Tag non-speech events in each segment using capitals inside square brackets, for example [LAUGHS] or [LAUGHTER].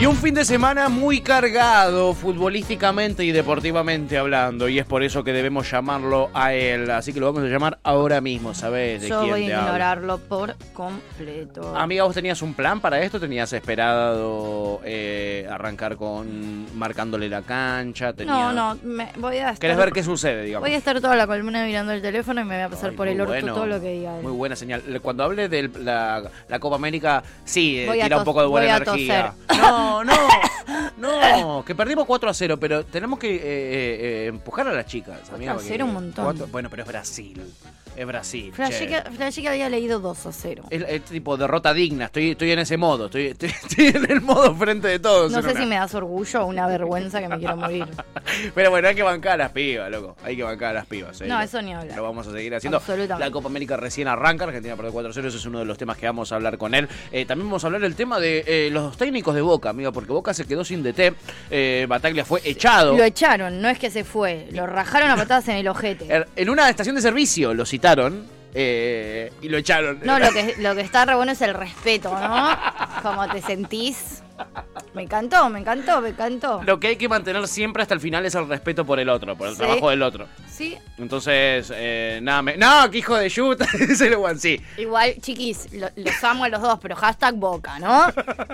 Y un fin de semana muy cargado futbolísticamente y deportivamente hablando. Y es por eso que debemos llamarlo a él. Así que lo vamos a llamar ahora mismo, ¿sabes? De Yo quién voy te a hablo. ignorarlo por completo. Amiga, ¿vos tenías un plan para esto? ¿Tenías esperado eh, arrancar con marcándole la cancha? no, ¿Tenías- no, me, voy a estar, ¿Querés ver qué sucede, digamos? voy a estar toda la columna mirando el teléfono y me voy a pasar Ay, por el orto bueno. todo lo que diga él. Muy buena señal. Cuando hable de la, la Copa América, sí, eh, Voy a tira un poco de buena voy a energía. toser. [LAUGHS] No, no, no, que perdimos 4 a 0, pero tenemos que eh, eh, eh, empujar a las chicas. 4 amiga, a porque 0 un montón. cuatro- bueno, pero es Brasil. Es Brasil. Flashé che. que, flashé que había leído 2 a 0. Es, es tipo derrota digna, estoy, estoy en ese modo, estoy, estoy, [LAUGHS] estoy en el modo frente de todos. No sé una. si me das orgullo o una vergüenza que me quiero morir. [LAUGHS] Pero bueno, hay que bancar a las pibas, loco. Hay que bancar a las pibas. ¿eh? No, eso ni hablar. Lo vamos a seguir haciendo. Absolutamente. La Copa América recién arranca. Argentina perdió 4-0. Ese es uno de los temas que vamos a hablar con él. Eh, también vamos a hablar del tema de eh, los técnicos de Boca, amigo, porque Boca se quedó sin DT. Eh, Bataglia fue echado. Lo echaron, no es que se fue. Lo rajaron a patadas en el ojete. Er- En una estación de servicio lo citaron eh, y lo echaron. No, lo [LAUGHS] que, lo que está re bueno es el respeto, ¿no? Como te sentís. Me encantó, me encantó, me encantó. Lo que hay que mantener siempre hasta el final es el respeto por el otro, por el Sí. trabajo del otro. Sí, Entonces, eh, nada, me... no, que hijo de yuta, [LAUGHS] dice el Juan, sí. igual, chiquis, lo- los amo a los dos, pero hashtag boca, ¿no?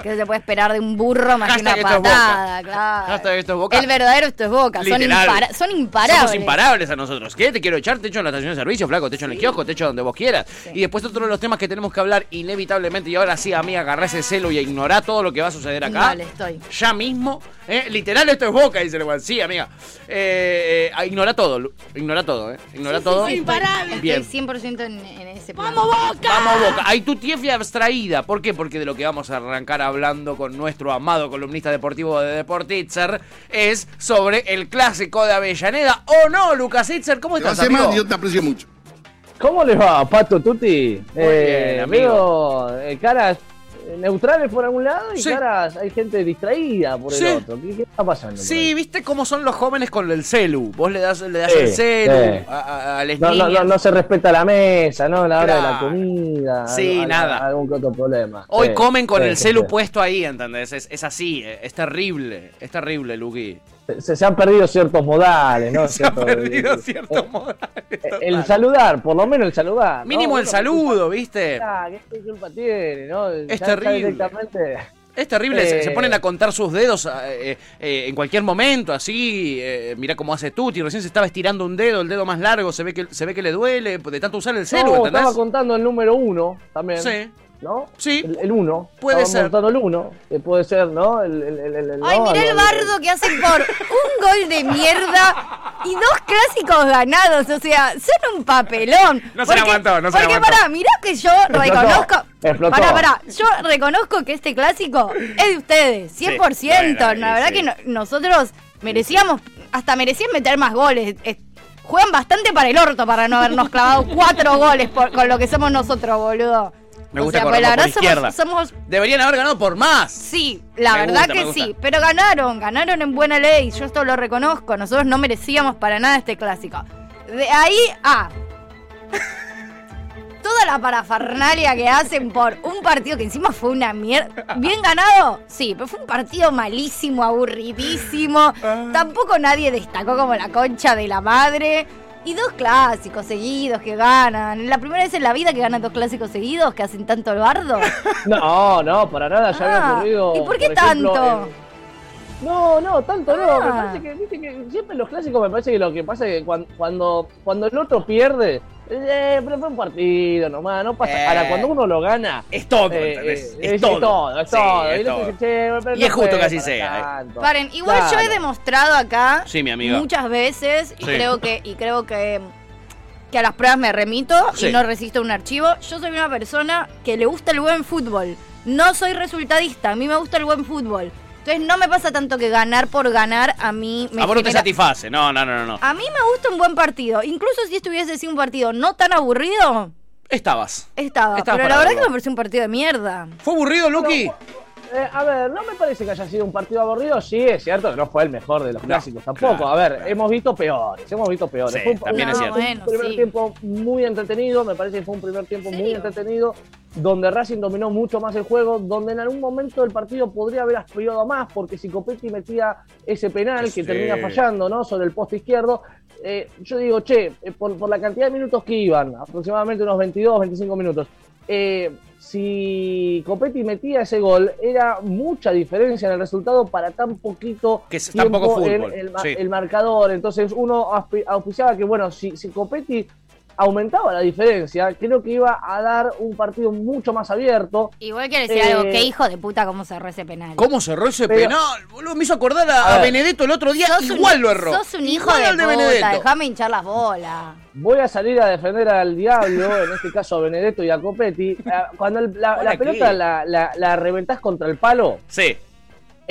Que se puede esperar de un burro más que una patada, claro. Hashtag esto es Boca. El verdadero esto es boca, son, impara- son imparables. Somos imparables a nosotros. ¿Qué? Te quiero echar, te echo en la estación de servicio, flaco, te echo en el kiosco, te echo donde vos quieras. Y después otro de los temas que tenemos que hablar inevitablemente, y ahora sí, amiga, agarrá ese celo y a ignorar todo lo que va a suceder acá. Dale, estoy. Ya mismo, ¿eh? literal, esto es boca, dice el. Sí, amiga. Eh, eh, a ignora todo, todo, ¿eh? Ignora todo. Estoy Bien. 100% en, en ese plan. Vamos Boca. Hay tu tiefia abstraída. ¿Por qué? Porque de lo que vamos a arrancar hablando con nuestro amado columnista deportivo de Deportitzer es sobre el clásico de Avellaneda. ¿O no, Lucas Itzer? ¿Cómo estás, amigo? mal, yo te aprecio mucho. ¿Cómo les va, Pato Tuti? Eh, bien, amigo. Veo eh, caras neutrales por algún lado y Sí. caras, hay gente distraída por Sí. el otro. ¿Qué, qué está pasando? Sí? ¿viste cómo son los jóvenes con el celu? Vos le das, le das Sí, el celu a, a- a las No, no, niñas. no, no se respeta la mesa, ¿no? La hora de la comida. Sí, nada. Algún otro problema. Hoy comen con el celu puesto ahí, ¿entendés? Es, es así, es terrible, es terrible, Luqui. Se, se han perdido ciertos modales, ¿no? [LAUGHS] Se ha Cierto- perdido eh, ciertos modales. El total. saludar, por lo menos el saludar. ¿no? Mínimo el saludo, ¿viste? Ah, ¿Qué culpa tiene, no? Es Ya- ya terrible. directamente- Es terrible, se, Eh. se ponen a contar sus dedos eh, eh, en cualquier momento, así. Eh, mira cómo hace Tuti, recién se estaba estirando un dedo, el dedo más largo, se ve que, se ve que le duele de tanto usar el celu, No, ¿entendés? estaba contando el número uno también. Sí. ¿No? Sí. El, el uno. Puede Estaba ser. el uno. que puede ser, ¿no? El, el, el, el- Ay, no, mirá el no, bardo que hacen por un gol de mierda y dos clásicos ganados. O sea, son un papelón. No se la aguantó, no se Porque aguantó. pará, mirá que yo reconozco. explotó. Pará, pará. Yo reconozco que este clásico es de ustedes, 100%. bueno, la verdad sí. que no- nosotros merecíamos, hasta merecían meter más goles. Es- juegan bastante para el orto para no habernos clavado cuatro goles por- con lo que somos nosotros, boludo. Me O gusta sea, correr pues la por izquierda. somos, somos Deberían haber ganado por más. Sí, la Me verdad gusta, que sí, pero ganaron, ganaron en buena ley, yo esto lo reconozco, nosotros no merecíamos para nada este clásico. De ahí a [LAUGHS] toda la parafernalia que hacen por un partido que encima fue una mierda. Bien ganado, sí, pero fue un partido malísimo, aburridísimo. Tampoco nadie destacó como la concha de la madre. Y dos clásicos seguidos que ganan. La primera vez en la vida que ganan dos clásicos seguidos, que hacen tanto el bardo. [LAUGHS] No, no, para nada, ya había Ah, ocurrido. ¿y por qué ejemplo, tanto? en- No, no, tanto no. Me Ah. parece que, viste que siempre en los clásicos me parece que lo que pasa es que cuando, cuando, cuando el otro pierde, eh, pero fue un partido nomás, no pasa. Eh. Ahora, cuando uno lo gana. Es todo, eh, eh, es, todo. es Sí, todo. es Y todo. dice, "Che, pero Y no es justo que así sea, eh. tanto". Paren, igual yo he demostrado acá Sí, mi amiga. muchas veces y Sí. creo que y creo que que a las pruebas me remito Sí. y no resisto un archivo. Yo soy una persona que le gusta el buen fútbol. No soy resultadista, a mí me gusta el buen fútbol. Entonces no me pasa tanto que ganar por ganar a mí me A vos no te satisface. No, no, no, no. A mí me gusta un buen partido. Incluso si estuviese sido un partido no tan aburrido, Estabas. estaba. Estabas Pero la verdad que me pareció un partido de mierda. ¿Fue aburrido, Lucky? Eh, a ver, no me parece que haya sido un partido aburrido. Sí, es cierto que no fue el mejor de los No, clásicos tampoco. claro, a ver, claro. hemos visto peores, hemos visto peores. Sí, fue un, también un- es cierto. un Bueno, primer sí. tiempo muy entretenido, me parece que fue un primer tiempo muy entretenido, donde Racing dominó mucho más el juego, donde en algún momento el partido podría haber aspirado a más, porque si Copetti metía ese penal que termina fallando, ¿no? Sobre el poste izquierdo, eh, yo digo, che, eh, por, por la cantidad de minutos que iban, aproximadamente unos 22, 25 minutos, eh, si Copetti metía ese gol, era mucha diferencia en el resultado para tan poquito Que es en fútbol, el, sí. el marcador. Entonces uno auspi- auspiciaba que, bueno, si, si Copetti aumentaba la diferencia, creo que iba a dar un partido mucho más abierto. Igual quiero decir Eh, algo, qué hijo de puta cómo cerró ese penal. ¿Cómo cerró ese Pero- penal? Boludo, me hizo acordar a, A. Benedetto el otro día. Un- Igual lo erró. Sos un hijo Igual de al puta, déjame hinchar las bolas. Voy a salir a defender al diablo, en este caso a Benedetto y a Copetti. Ah, Cuando el- la, la ¿Para pelota la, la, la reventás contra el palo, Sí.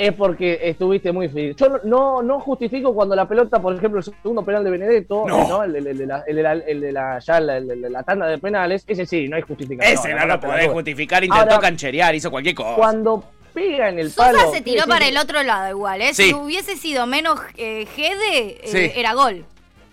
Es porque estuviste muy feliz. Yo no, no, justifico cuando la pelota, por ejemplo, el segundo penal de Benedetto, No. ¿no? El, el- el de la, el de la- el de la- ya la, tanda de penales, ese sí, no hay justificación. Ese no lo podés justificar. Intentó Ahora- cancherear, hizo cualquier cosa. Cuando pega en el Sosa palo. se tiró para decir el otro lado igual, ¿eh? Sí. Si hubiese sido menos eh, Gede, eh, Sí. era gol.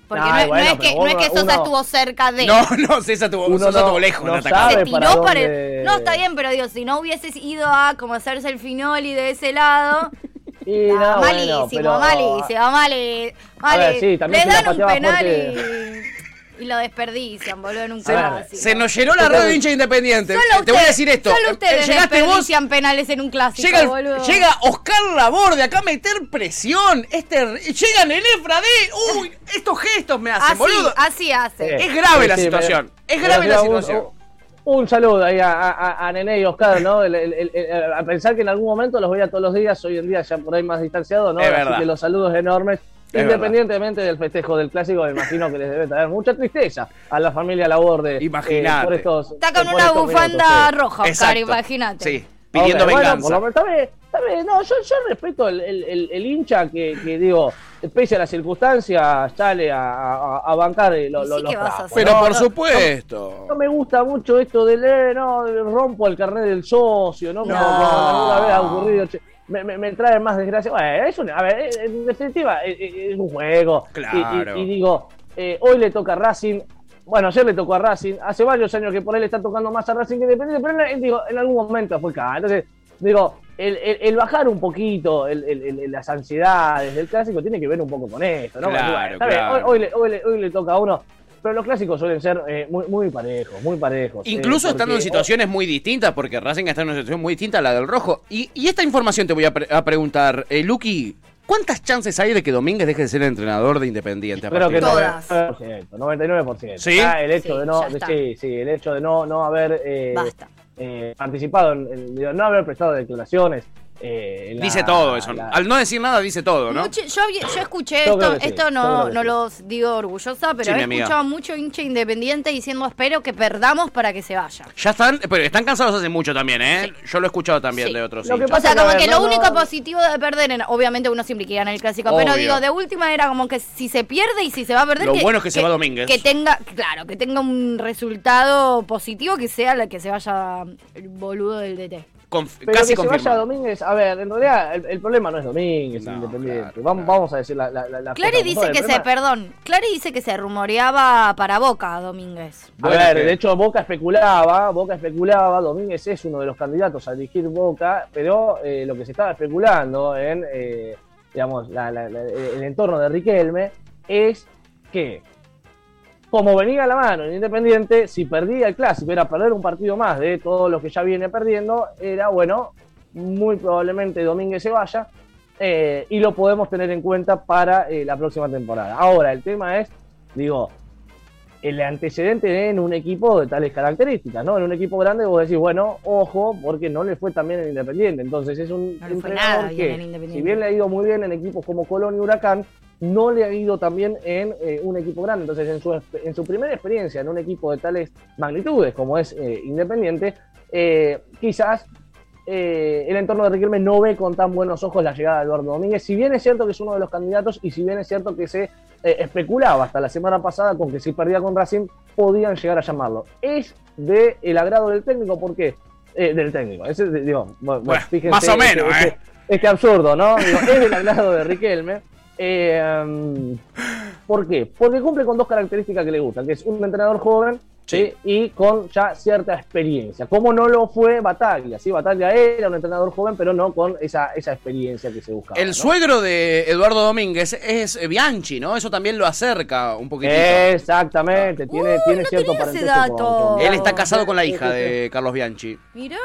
Porque Ay, no, es- no bueno, es que, no es que Sosa uno- estuvo cerca de... No, no, César tuvo, Uno Sosa no- tuvo lejos no se para tiró para dónde- el... No, está bien, pero digo, si no hubieses ido a como hacerse el finoli de ese lado... [LAUGHS] Y bueno, malísimo, pero- malísimo, ver, mali. sí, también Le dan un penal fuerte. y, y lo desperdician, boludo, en un Se, clásico. se nos llenó la radio hincha independiente. Solo Te voy a ustedes- decir esto. Solo Eh, ustedes Llegaste vos. desperdician penales en un clásico, Llega, el- boludo. llega Oscar Laborde acá a meter presión. Este, llega Nenefra de. Uy, estos gestos me hacen, Así, boludo. así hace. Es grave Sí, la sí, situación. me- Es grave la un- situación. Un, saludo ahí a, a, a Nene y Oscar, ¿no? El- el- el- el- a pensar que en algún momento los veía todos los días, hoy en día ya por ahí más distanciado, ¿no? Es Así verdad. que los saludos enormes. Es Independientemente del festejo del clásico, me imagino que les debe traer mucha tristeza a la familia Laborde. Imagínate. por estos, Está con por una estos bufanda minutos, sí. roja, Oscar, Exacto. imagínate. Sí, pidiendo venganza. No, yo, yo respeto el, el- el- el hincha que, que, digo, pese a las circunstancias, sale a, a- a bancar eh, lo- Y lo- sí los que vas a trapos, hacer. Pero ¿no? por No, supuesto. No me gusta mucho esto del, eh, no, rompo el carnet del socio, ¿no? Como No. alguna vez ha ocurrido. Me, me- me trae más desgracia. Bueno, es una, a ver, eh, en definitiva, eh, eh, es un juego. Y- y- Claro. Y, digo, eh, hoy le toca a Racing. Bueno, ayer le tocó a Racing. Hace varios años que por él le está tocando más a Racing que Independiente, pero en, digo, en algún momento fue acá. Entonces, digo, el, el- el bajar un poquito el- las ansiedades del clásico tiene que ver un poco con esto, ¿no? Claro, claro. hoy, hoy le, hoy le- hoy le toca a uno. Pero los clásicos suelen ser eh, muy, muy parejos, muy parejos. eh, Incluso estando en situaciones muy distintas, porque Racing está en una situación muy distinta a la del rojo. Y, y esta información te voy a, pre- a preguntar, eh, Luqui, ¿cuántas chances hay de que Domínguez deje de ser entrenador de Independiente? Creo que Todas. 99%, 99%. ¿Sí? El hecho Sí, de no, de- sí, sí, el hecho de no, no haber eh, Basta. eh, participado, en, en- no haber prestado declaraciones. Eh, la- Dice todo eso. la- Al no decir nada, dice todo, ¿no? Mucho- yo, había- yo escuché esto, que sí, esto no, que no los digo orgullosa, pero Sí, he escuchado mucho hincha independiente diciendo espero que perdamos para que se vaya. Ya están, pero están cansados hace mucho también, ¿eh? Yo lo he escuchado también Sí. de otros Lo que. O sea, que, como ver, que no, lo no- único positivo de perder, en- obviamente uno siempre quiere ganar el clásico, pero digo, de última era como que si se pierde y si se va a perder. Lo bueno es que se va Domínguez. Que tenga, claro, que tenga un resultado positivo que sea la que se vaya el boludo del DT. Conf- Pero casi que se vaya confirmado. Domínguez, a ver, en realidad el, el problema no es Domínguez, No, Independiente. claro, vamos, claro. vamos a decir la, la, Clary dice que se, perdón, Clary dice que se rumoreaba para Boca Domínguez. A Bueno, ver, que- de hecho Boca especulaba, Boca especulaba, Domínguez es uno de los candidatos a dirigir Boca, pero eh, lo que se estaba especulando en, eh, digamos, la- la- la- el entorno de Riquelme es que, como venía a la mano en Independiente, si perdía el clásico, era perder un partido más de todos los que ya viene perdiendo, era, bueno, muy probablemente Domínguez se vaya, eh, y lo podemos tener en cuenta para eh, la próxima temporada. Ahora, el tema es, digo, el antecedente en un equipo de tales características, ¿no? En un equipo grande vos decís, bueno, ojo, porque no le fue tan bien en Independiente. Entonces es un No le fue entrenador bien que, en Independiente. si bien le ha ido muy bien en equipos como Colón y Huracán, no le ha ido tan bien en eh, un equipo grande. Entonces, en su, en su primera experiencia en un equipo de tales magnitudes como es eh, Independiente, eh, quizás eh, el entorno de Riquelme no ve con tan buenos ojos la llegada de Eduardo Domínguez. Si bien es cierto que es uno de los candidatos y si bien es cierto que se especulaba hasta la semana pasada con que si perdía con Racing podían llegar a llamarlo. Es de el agrado del técnico porque eh, del técnico. Ese, digo, bueno, Bueno, fíjense más o menos, este, ¿eh? este- este absurdo, ¿no? Digo, es del agrado de Riquelme. Eh, um, ¿Por qué? Porque cumple con dos características que le gustan, que es un entrenador joven Sí. ¿sí? y con ya cierta experiencia. Como no lo fue Bataglia, ¿sí? Bataglia era un entrenador joven, pero no con esa, esa experiencia que se buscaba. El ¿no? suegro de Eduardo Domínguez es Bianchi, ¿no? Eso también lo acerca un poquitito. Exactamente, tiene, Uy, tiene no cierto parentesco con- dato. con- Él está casado con la hija de Carlos Bianchi. Mirá.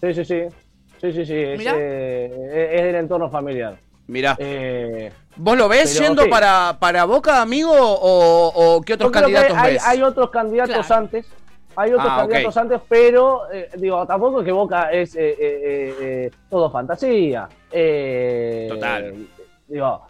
Sí, sí, sí. Sí, sí, sí. Es, eh, es del entorno familiar. Mirá. Eh, ¿Vos lo ves pero yendo para, para Boca, amigo? ¿O, o qué otros candidatos hay, ves? hay otros candidatos Claro. antes. Hay otros Ah, candidatos antes, pero eh, digo, tampoco es que Boca es eh, eh, eh, eh, todo fantasía. Eh, Total. Digo,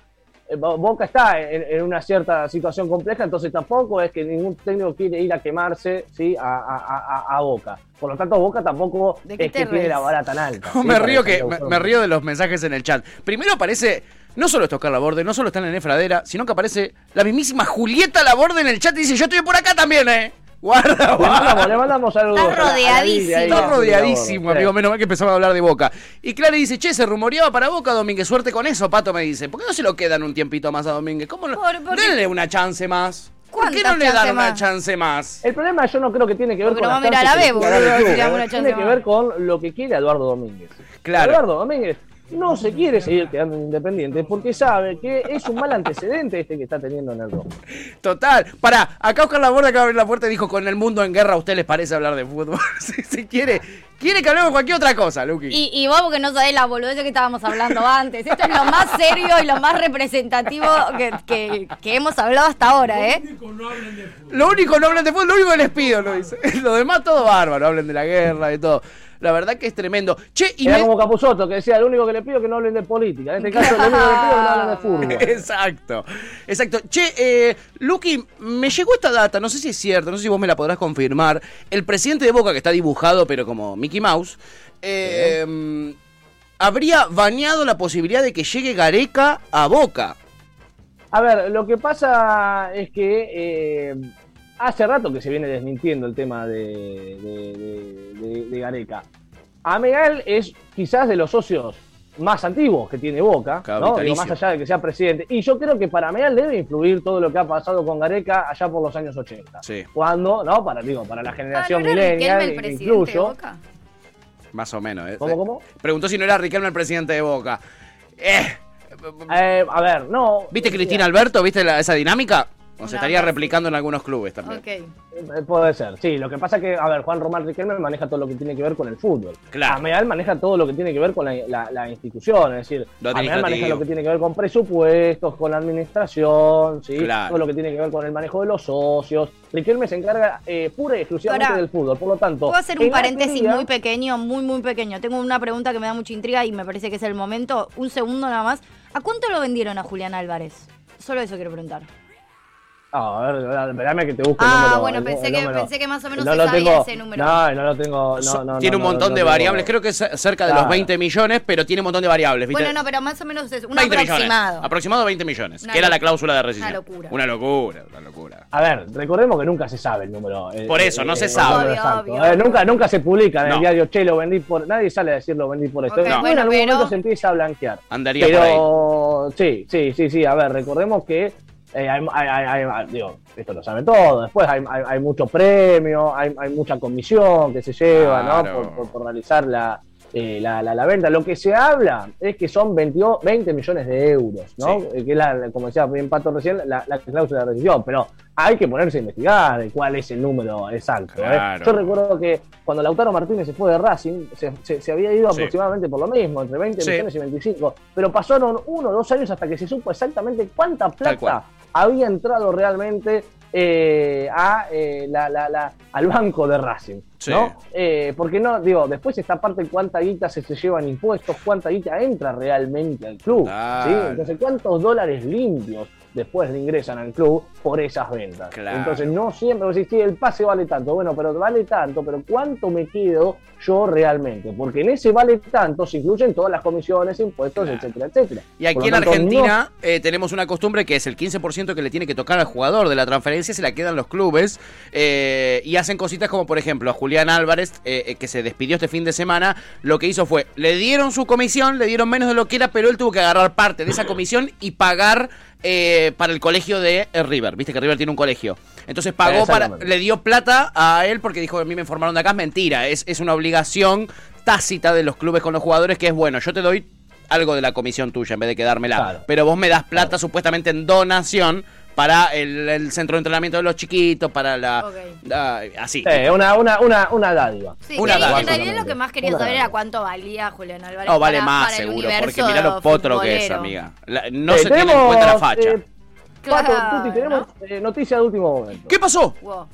Boca está en, en una cierta situación compleja, entonces tampoco es que ningún técnico quiere ir a quemarse ¿sí? a, a- a- a Boca. Por lo tanto, Boca tampoco ¿De qué es te que tiene la vara tan alta. No, ¿sí? me río que me, río de los mensajes en el chat. Primero aparece no solo Oscar Laborde, no solo está en la Nefradera, sino que aparece la mismísima Julieta Laborde en el chat y dice, yo estoy por acá también, eh. Guarda, Le mandamos, guarda. le mandamos saludos. Está la- la rodeadísimo. Está la rodeadísimo, amigo. Menos mal que empezamos a hablar de Boca. Y Clara dice, che, se rumoreaba para Boca, Domínguez. Suerte con eso, Pato me dice. ¿Por qué no se lo quedan un tiempito más a Domínguez? ¿Cómo no? Por- porque- Denle una chance más. ¿Por qué ¿Cuántas no le dan una chance más? El problema yo no creo que tiene que ver Porque con no va a las mirar a chances Bebo, que le le una chance Tiene que ver con lo que quiere Eduardo Domínguez. Claro. Eduardo Domínguez no se quiere seguir quedando en Independiente porque sabe que es un mal antecedente este que está teniendo en el rojo. Total. Pará, acá Oscar Laborde acaba de abrir la puerta y dijo, con el mundo en guerra, ¿a usted les parece hablar de fútbol? [LAUGHS] si, si quiere, quiere que hablemos de cualquier otra cosa, Luqui. Y, y vos porque no sabés la boludez que estábamos hablando antes. Esto es lo más serio y lo más representativo que, que- que hemos hablado hasta ahora, ¿eh? Lo único no hablan de fútbol, lo único que les pido, lo dice. [LAUGHS] Lo demás todo bárbaro, hablen de la guerra y todo. La verdad que es tremendo. Che, y Era me- como Capusotto que decía, lo único que le pido es que no hablen de política. En este caso, lo único que le pido es que no hablen de fútbol. [LAUGHS] Exacto, exacto. Che, eh, Luqui, me llegó esta data, no sé si es cierta, no sé si vos me la podrás confirmar. El presidente de Boca, que está dibujado, pero como Mickey Mouse, eh, habría bañado la posibilidad de que llegue Gareca a Boca. A ver, lo que pasa es que eh, hace rato que se viene desmintiendo el tema de, de, de- de- de Gareca. Ameal es quizás de los socios más antiguos que tiene Boca, ¿no? Digo, más allá de que sea presidente. Y yo creo que para Ameal debe influir todo lo que ha pasado con Gareca allá por los años 80. Sí. Cuando, ¿no? Para, digo, para la Ah, generación ¿no el e presidente incluyo. de Boca? Más o menos. ¿eh? ¿Cómo, cómo? Preguntó si no era Riquelme el presidente de Boca. Eh, Eh, a ver, no. ¿Viste Cristina Alberto? ¿Viste la- esa dinámica? O se estaría replicando en algunos clubes también. Ok. Eh, Puede ser, sí. Lo que pasa es que, a ver, Juan Román Riquelme maneja todo lo que tiene que ver con el fútbol. Claro. Ameal maneja todo lo que tiene que ver con la, la- la institución, es decir, Ameal maneja lo que tiene que ver con presupuestos, con la administración, ¿sí? Claro. todo lo que tiene que ver con el manejo de los socios. Riquelme se encarga eh, pura y exclusivamente Ahora, del fútbol, por lo tanto... Puedo hacer un paréntesis teoría- muy pequeño, muy, muy pequeño. Tengo una pregunta que me da mucha intriga y me parece que es el momento. Un segundo nada más. ¿A cuánto lo vendieron a Julián Álvarez? Solo eso quiero preguntar. Ah, a ver, espérame que te busque el Ah, número. bueno, el- pensé el que- número. pensé que más o menos No se lo sabía tengo- ese número. No, no lo tengo... No, no, tiene no, un no, montón no de variables, creo que es cerca de los Claro. 20 millones, pero tiene un montón de variables, ¿viste? Bueno, no, pero más o menos es un 20 aproximado. millones. Aproximado 20 millones, Una que era la cláusula de rescisión. una locura. Una locura, una locura. A ver, recordemos que nunca se sabe el número. eh, Por eso, eh, no se el sabe. número Obvio, exacto, obvio, eh, obvio. nunca, nunca se publica en No. el diario, che, lo vendí por. Nadie sale a decir lo vendí por esto. Ok, Después bueno, en algún pero- momento se empieza a blanquear. Andaría por ahí. Pero sí, sí, sí, sí. A ver, recordemos que eh, hay, hay- digo, esto lo saben todos. Después hay, mucho premio, hay, hay mucha comisión que se lleva, ¿no? Por, por- por realizar la, eh, la, la- la venta. Lo que se habla es que son 20, 20 millones de euros, ¿no? Sí. Eh, Que es, la, como decía bien Pato recién, la, la cláusula de rescisión. Pero hay que ponerse a investigar de cuál es el número exacto. ¿eh? Yo recuerdo que cuando Lautaro Martínez se fue de Racing, se, se- se había ido Sí. aproximadamente por lo mismo, entre 20 Sí. millones y 25. Pero pasaron uno o dos años hasta que se supo exactamente cuánta plata había entrado realmente eh, a, eh, la- la- la- al banco de Racing. Sí. ¿no? Eh, porque no, digo, después esta parte cuánta guita se, se llevan impuestos, cuánta guita entra realmente al club. Claro. ¿sí? Entonces, cuántos dólares limpios después le ingresan al club por esas ventas. Claro. Entonces no siempre decís, sí, el pase vale tanto, bueno, pero vale tanto, pero ¿cuánto me quedo yo realmente? Porque en ese vale tanto se incluyen todas las comisiones, impuestos, Claro. etcétera, etcétera. Y aquí en tanto, Argentina eh, tenemos una costumbre que es el 15% que le tiene que tocar al jugador de la transferencia, se la quedan los clubes eh, y hacen cositas como por ejemplo a Julián Álvarez, eh, que se despidió este fin de semana, lo que hizo fue, le dieron su comisión, le dieron menos de lo que era, pero él tuvo que agarrar parte de esa comisión y pagar eh, para el colegio de eh, River, viste que River tiene un colegio. Entonces pagó para, le dio plata a él porque dijo, a mí me informaron de acá, es mentira, es, es una obligación tácita de los clubes con los jugadores que es bueno, yo te doy algo de la comisión tuya en vez de quedármela. Claro. Pero vos me das plata supuestamente en donación para el, el centro de entrenamiento de los chiquitos, para la... Así. Una, una, una, una dádiva. Sí, Una data. en realidad lo que más quería Una saber era cuánto valía Julián Álvarez. No, vale para- más para el seguro, porque mirá lo potro que es, amiga. La- no Eh, se tiene en tenemos, cuenta la facha. eh, Pato, Claro, Tuti, tenemos eh, noticia de último momento. ¿Qué pasó? Wow.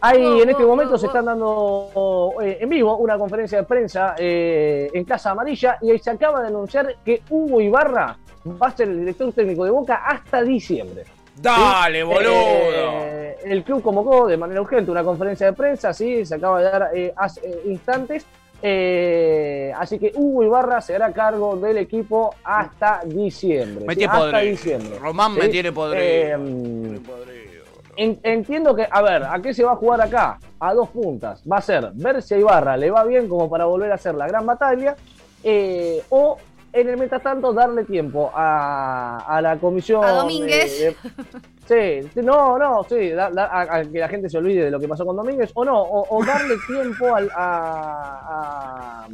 Hay Wow, en este wow, momento wow, se wow. están dando eh, en vivo una conferencia de prensa eh, en Casa Amarilla y ahí se acaba de anunciar que Hugo Ibarra va a ser el director técnico de Boca hasta diciembre. Dale, boludo. Eh, el club convocó de manera urgente una conferencia de prensa, sí, se acaba de dar eh, hace eh, instantes. Eh, así que Hugo Ibarra se hará cargo del equipo hasta diciembre. Me sí, tiene hasta podrido. diciembre. Román me tiene podrido. Eh, en- entiendo que, a ver, ¿a qué se va a jugar acá? A dos puntas. Va a ser ver si a Ibarra le va bien como para volver a hacer la gran batalla, eh, o en el mientras tanto darle tiempo a, a la comisión. A Domínguez. de- de- sí, sí, no, no, sí, da- da- a, a que la gente se olvide de lo que pasó con Domínguez, o no, o, o darle [LAUGHS] tiempo al- a, a-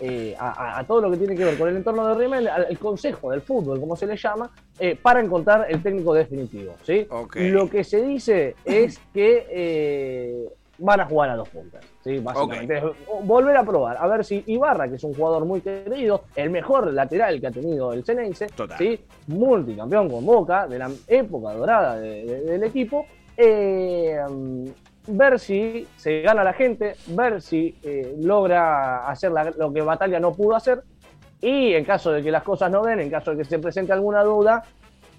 eh, a- a- a todo lo que tiene que ver con el entorno de Rimmel, al el consejo del fútbol, como se le llama, eh, para encontrar el técnico definitivo. ¿sí? Lo que se dice es que eh, van a jugar a dos puntas. ¿Sí? Básicamente, Es volver a probar, a ver si Ibarra, que es un jugador muy querido, el mejor lateral que ha tenido el Ceneice, Total. ¿sí? multicampeón con Boca, de la época dorada de- de- del equipo, eh, ver si se gana la gente, ver si eh, logra hacer la- lo que Batalla no pudo hacer, y en caso de que las cosas no den, en caso de que se presente alguna duda,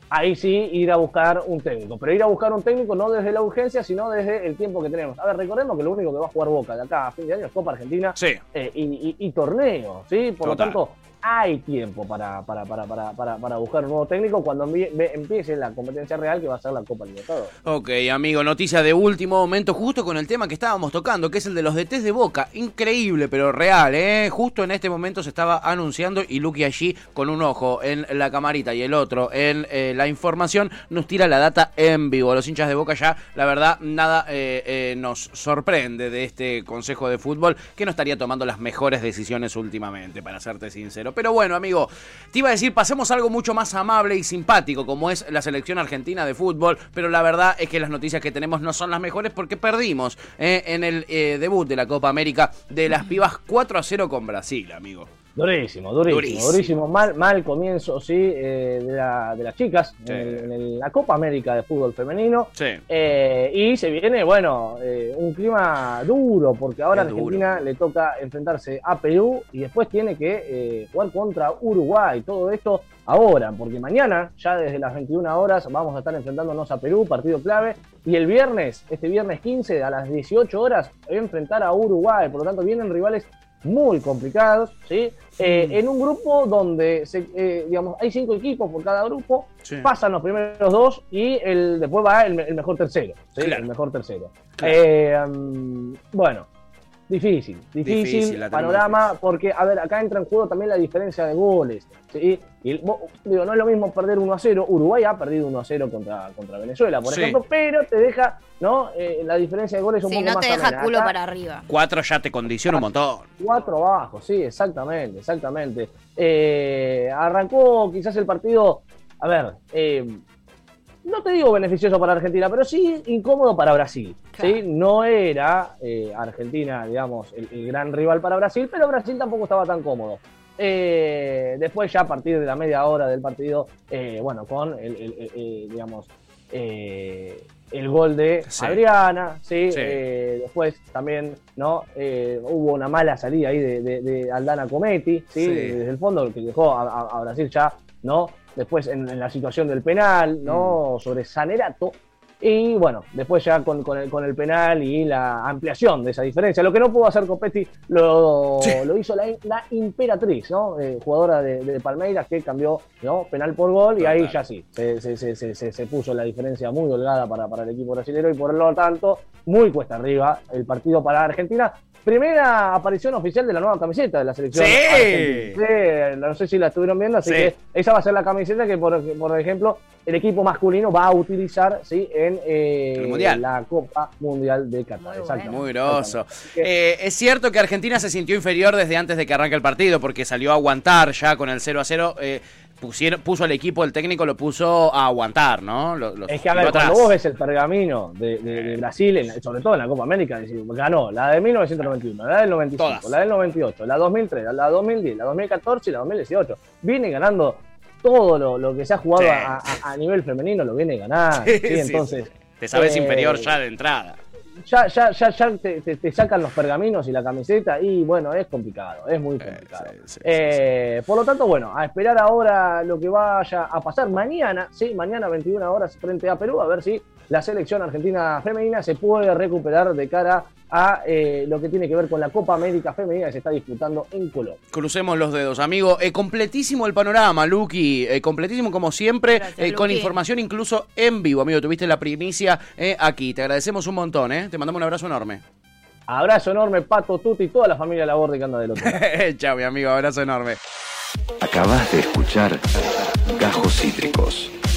ahí sí ir a buscar un técnico. Pero ir a buscar un técnico no desde la urgencia, sino desde el tiempo que tenemos. A ver, recordemos que lo único que va a jugar Boca de acá a fin de año es Copa Argentina Sí. eh, y, y- y torneo, ¿sí? Por Total. lo tanto, hay tiempo para, para, para, para, para, buscar un nuevo técnico cuando empiece la competencia real que va a ser la Copa Libertadores. Ok, amigo, noticia de último momento, justo con el tema que estábamos tocando, que es el de los DTs de Boca. Increíble, pero real, ¿eh? Justo en este momento se estaba anunciando y Lucky allí, con un ojo en la camarita y el otro en eh, la información, nos tira la data en vivo. Los hinchas de Boca ya, la verdad, nada eh, eh, nos sorprende de este Consejo de Fútbol, que no estaría tomando las mejores decisiones últimamente, para serte sincero. Pero bueno, amigo, te iba a decir, pasemos algo mucho más amable y simpático, como es la selección argentina de fútbol, pero la verdad es que las noticias que tenemos no son las mejores porque perdimos eh, en el eh, debut de la Copa América de las pibas 4 a 0 con Brasil, amigo. Durísimo, durísimo, Durísimo. durísimo. Mal, mal comienzo, sí, eh, de, la- de las chicas Sí. en, el- en el- la Copa América de Fútbol Femenino. Sí. Eh, y se viene, bueno, eh, un clima duro, porque ahora Argentina le toca enfrentarse a Perú y después tiene que eh, jugar contra Uruguay. Todo esto ahora, porque mañana, ya desde las 21 horas, vamos a estar enfrentándonos a Perú, partido clave. Y el viernes, este viernes 15, a las 18 horas, enfrentar a Uruguay. Por lo tanto, vienen rivales muy complicados, ¿sí? Eh, en un grupo donde, se, eh, digamos, hay cinco equipos por cada grupo, Sí. pasan los primeros dos y el, después va el, me- el mejor tercero, ¿sí? Claro. El mejor tercero. Claro. Eh, mm, bueno, difícil, difícil, Difícil, panorama, difícil. porque, a ver, acá entra en juego también la diferencia de goles, ¿sí? Y, digo, no es lo mismo perder 1 a 0, Uruguay ha perdido 1 a 0 contra, contra Venezuela, por Sí. ejemplo, pero te deja, ¿no? Eh, la diferencia de goles un Sí, poco no más te deja amena. culo Acá- para arriba. 4 ya te condiciona un montón. Cuatro abajo, sí, exactamente, exactamente. Eh, arrancó quizás el partido, a ver, eh, no te digo beneficioso para Argentina, pero sí incómodo para Brasil. ¿sí? No era eh, Argentina, digamos, el, el gran rival para Brasil, pero Brasil tampoco estaba tan cómodo. Eh, después ya a partir de la media hora del partido, eh, bueno, con el, el- el- el, digamos, el gol de Sí. Adriana, ¿sí? Sí. Eh, después también, ¿no? Eh, hubo una mala salida ahí de, de- de Aldana Cometi, ¿sí? Desde el fondo, que dejó a, a- a Brasil ya, ¿no? después en, en la situación del penal, ¿no? Sobre Sanerato. Y bueno, después ya con, con, el, con el penal y la ampliación de esa diferencia. Lo que no pudo hacer Copetti lo, Sí. lo hizo la, la Imperatriz, ¿no? Eh, jugadora de, de Palmeiras que cambió ¿no? penal por gol y ahí ya sí, se- se puso la diferencia muy holgada para, para el equipo brasileño y por lo tanto, muy cuesta arriba el partido para Argentina. Primera aparición oficial de la nueva camiseta de la selección. Sí. argentina. Sí, no sé si la estuvieron viendo, así Sí. que esa va a ser la camiseta que, por, por ejemplo, el equipo masculino va a utilizar ¿sí? en eh, la Copa Mundial de Qatar. Muy Exactamente. Muy groso. Que- Eh, es cierto que Argentina se sintió inferior desde antes de que arranque el partido, porque salió a aguantar ya con el 0 a 0. eh, pusieron, puso al equipo, el técnico lo puso a aguantar, ¿no? Lo- los Es que a ver, cuando atrás. vos ves el pergamino de, de- de Brasil, en- sobre todo en la Copa América, decís, ganó la de 1991, la del 95, Todas. la del 98, la 2003, la 2010, la 2014 y la 2018. Viene ganando todo lo, lo que se ha jugado Sí. a, a- a nivel femenino, lo viene ganando. [LAUGHS] Sí, ¿sí? sí, Entonces. Te sabes eh, inferior ya de entrada. Ya, ya, ya, ya te, te- te sacan los pergaminos y la camiseta y bueno, es complicado, es muy Eh, complicado. sí, sí, sí, Eh, Por lo tanto, bueno, a esperar ahora lo que vaya a pasar mañana, sí, mañana 21 horas frente a Perú, a ver si la selección argentina femenina se puede recuperar de cara a eh, lo que tiene que ver con la Copa América femenina que se está disputando en Colombia. Crucemos los dedos, amigo. Eh, completísimo el panorama, Luqui. Eh, completísimo como siempre, Gracias, eh, con información incluso en vivo, amigo. Tuviste la primicia eh, aquí. Te agradecemos un montón, ¿eh? Te mandamos un abrazo enorme. Abrazo enorme, Pato, Tuti y toda la familia Laborde que anda del otro. [LAUGHS] Chao, mi amigo. Abrazo enorme. Acabas de escuchar Gajos Cítricos.